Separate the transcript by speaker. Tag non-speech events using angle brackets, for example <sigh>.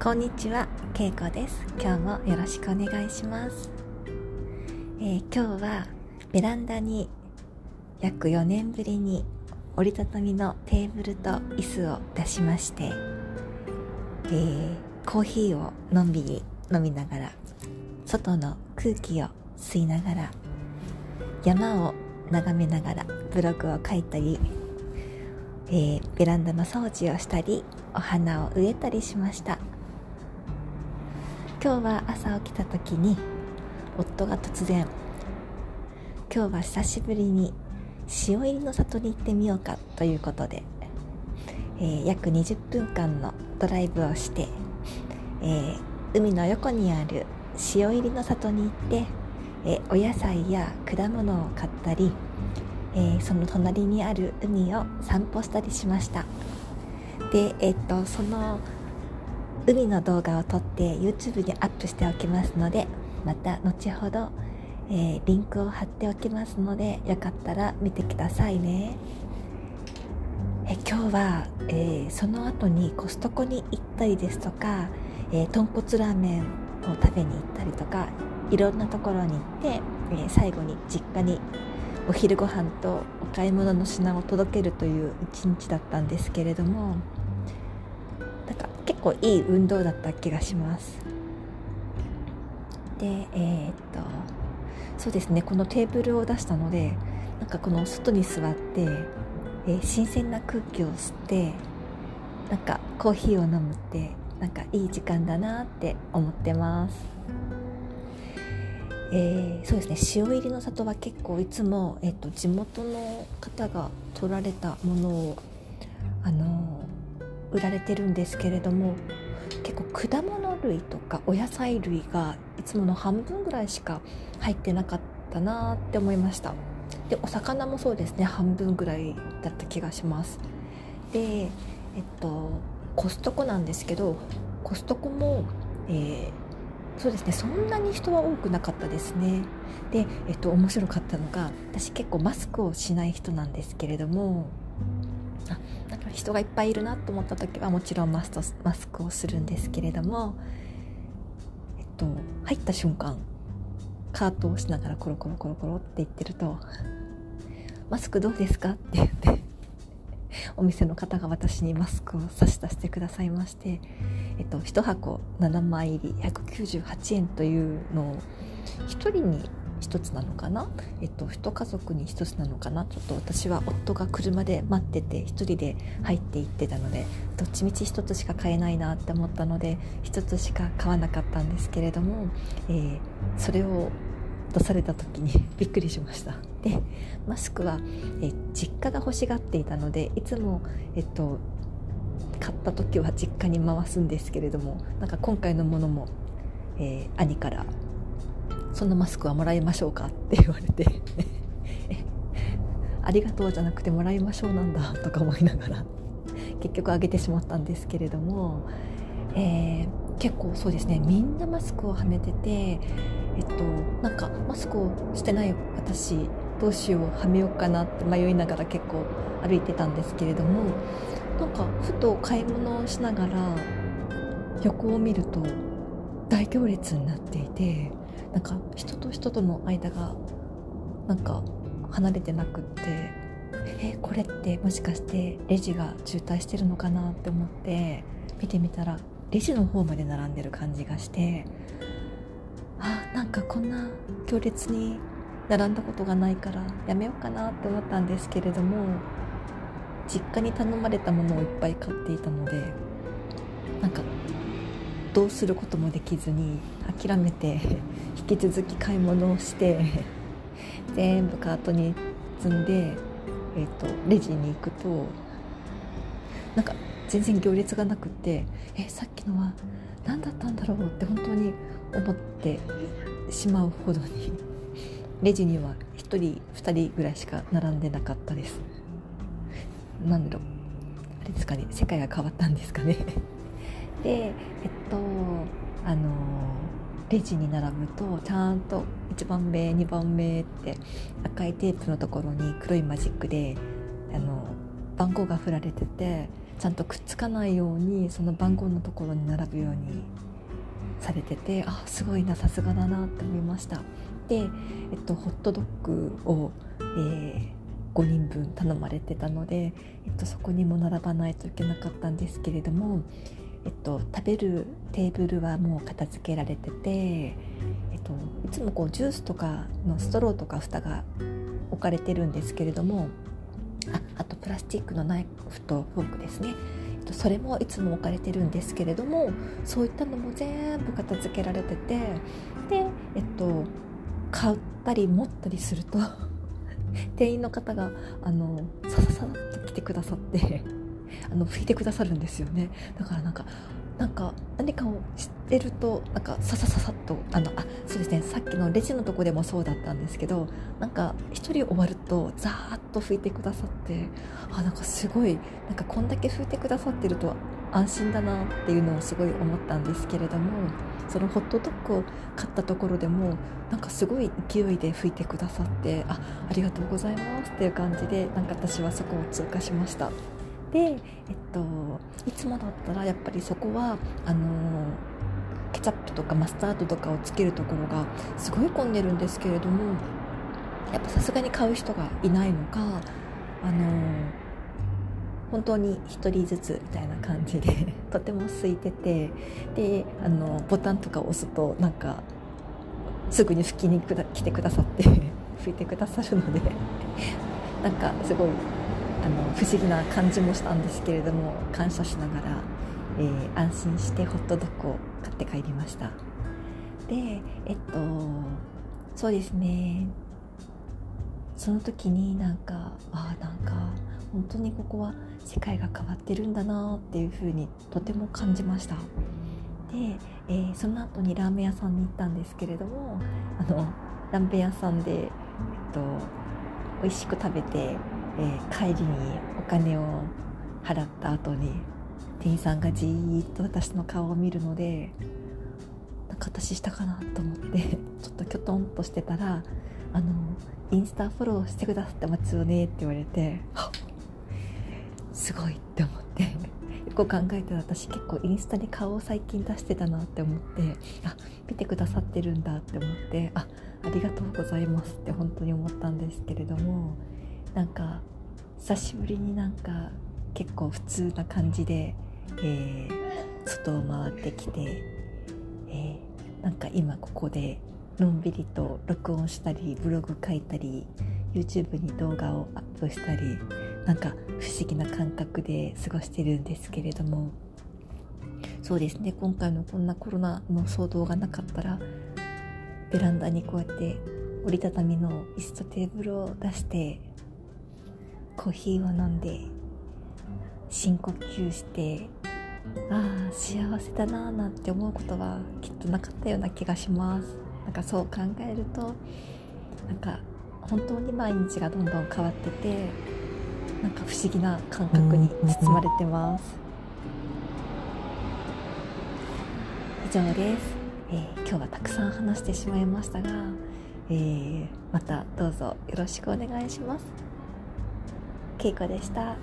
Speaker 1: こんにちは、けいこです。今日もよろしくお願いします。えー今日はベランダに約4年ぶりに折りたたみのテーブルと椅子を出しまして、えーコーヒーをのんびり飲みながら、外の空気を吸いながら、山を眺めながらブログを書いたり、えーベランダの掃除をしたりお花を植えたりしました今日は朝起きた時に夫が突然「今日は久しぶりに塩入りの里に行ってみようか」ということで、えー約20分間のドライブをして、えー海の横にある塩入りの里に行って、えーお野菜や果物を買ったりえその隣にある海を散歩したりしました。でえっとその海の動画を撮って YouTube にアップしておきますのでまた後ほど、えーリンクを貼っておきますのでよかったら見てくださいね。え今日は、えーその後にコストコに行ったりですとか、えー豚骨ラーメンを食べに行ったりとかいろんなところに行って、えー最後に実家にお昼ご飯とお買い物の品を届けるという一日だったんですけれども結構いい運動だった気がします。でえーっとそうですねこのテーブルを出したのでなんかこの外に座って、えー新鮮な空気を吸ってなんかコーヒーを飲むってなんかいい時間だなって思ってます。えーそうですね塩入りの里は結構いつも、えっと地元の方が取られたものを、売られてるんですけれども結構果物類とかお野菜類がいつもの半分ぐらいしか入ってなかったなって思いました。でお魚もそうですね。半分ぐらいだった気がします。でえっとコストコなんですけどコストコも、えーそうですね。そんなに人は多くなかったですね。で、えっと、面白かったのが私結構マスクをしない人なんですけれどもあなんか人がいっぱいいるなと思った時はもちろんマストマスクをするんですけれどもえっと入った瞬間カートをしながらコロコロコロコロって言ってると「マスクどうですか?」って言ってお店の方が私にマスクを差し出してくださいまして、えっと、1箱7枚入り198円というのを1人に1つなのかな、えっと、1家族に1つなのかな？ちょっと私は夫が車で待ってて1人で入っていってたのでどっちみち1つしか買えないなって思ったので1つしか買わなかったんですけれども、えーそれを出された時に <laughs> びっくりしました。でマスクは、え実家が欲しがっていたのでいつも、えっと、買った時は実家に回すんですけれどもなんか今回のものも、えー兄から「そのマスクはもらいましょうか?」って言われて。<laughs> ありがとうじゃなくてもらいましょうなんだとか思いながら。結局あげてしまったんですけれども、えー結構そうですね。みんなマスクをはめててえっとなんかマスクをしてない私どうしようはめようかなって迷いながら結構歩いてたんですけれどもなんかふと買い物をしながら横を見ると大行列になっていてなんか人と人との間がなんか離れてなくってえこれってもしかしてレジが渋滞してるのかなって思って見てみたらレジの方まで並んでる感じがしてあなんかこんな行列に並んだことがないからやめようかなって思ったんですけれども実家に頼まれたものをいっぱい買っていたのでなんかどうすることもできずに諦めて引き続き買い物をして <laughs> 全部カートに積んで、えー、とレジに行くとなんか全然行列がなくってえさっきのは何だったんだろうって本当に思ってしまうほどに <laughs> レジには1人2人ぐらいしか並んでなかったです。なんだろう。あれですかね。世界が変わったんですかね。<laughs> でえっとあのレジに並ぶとちゃんと1番目2番目って赤いテープのところに黒いマジックであの番号が振られててちゃんとくっつかないようにその番号のところに並ぶようにされててあすごいなさすがだなって思いました。で、えっと、ホットドッグを、えー、5人分頼まれてたので、えっと、そこにも並ばないといけなかったんですけれども、えっと、食べるテーブルはもう片付けられてて、えっと、いつもこうジュースとかのストローとか蓋が置かれてるんですけれどもああとプラスチックのナイフとフォークですね。えっとそれもいつも置かれてるんですけれどもそういったのも全部片付けられててでえっと買ったり持ったりすると <laughs> 店員の方があのさささっと来てくださって。あの拭いてくださるんですよねだからなんかなんか何かを知ってるとなんかささささっとあのあそうですねさっきのレジのとこでもそうだったんですけどなんか1人終わるとザーッと拭いてくださってあなんかすごいなんかこんだけ拭いてくださってると安心だなっていうのをすごい思ったんですけれどもそのホットドッグを買ったところでもなんかすごい勢いで拭いてくださってあありがとうございますっていう感じでなんか私はそこを通過しました。で、えっと、いつもだったらやっぱりそこはあのケチャップとかマスタードとかをつけるところがすごい混んでるんですけれどもやっぱさすがに買う人がいないのかあの本当に1人ずつみたいな感じで <laughs> とても空いててであのボタンとか押すとなんかすぐに拭きに来てくださって拭いてくださるのでなんかすごいあの不思議な感じもしたんですけれども感謝しながら、えー、安心してホットドッグを買って帰りました。でえっとそうですね。その時になんかああなんか本当にここは世界が変わってるんだなっていう風にとても感じました。で、えー、その後にラーメン屋さんに行ったんですけれどもあのラーメン屋さんで、えっと、美味しく食べてえー、帰りにお金を払った後に店員さんがじーっと私の顔を見るのでなんか私したかなと思って <laughs> ちょっときょとんとしてたら「あのインスタフォローしてくださってますよね」って言われてすごいって思って。<laughs> よく考えたら私結構インスタに顔を最近出してたなって思ってあ見てくださってるんだって思ってあありがとうございますって本当に思ったんですけれどもなんか久しぶりになんか結構普通な感じで、えー、外を回ってきて、えー、なんか今ここでのんびりと録音したりブログ書いたり YouTube に動画をアップしたりなんか不思議な感覚で過ごしてるんですけれども。そうですね今回のこんなコロナの騒動がなかったらベランダにこうやって折りたたみの椅子とテーブルを出してコーヒーを飲んで深呼吸してああ幸せだなーなんて思うことはきっとなかったような気がします。なんかそう考えるとなんか本当に毎日がどんどん変わっててなんか不思議な感覚に包まれてます。以上です、えー、今日はたくさん話してしまいましたが、えー、またどうぞよろしくお願いします。けいこでした。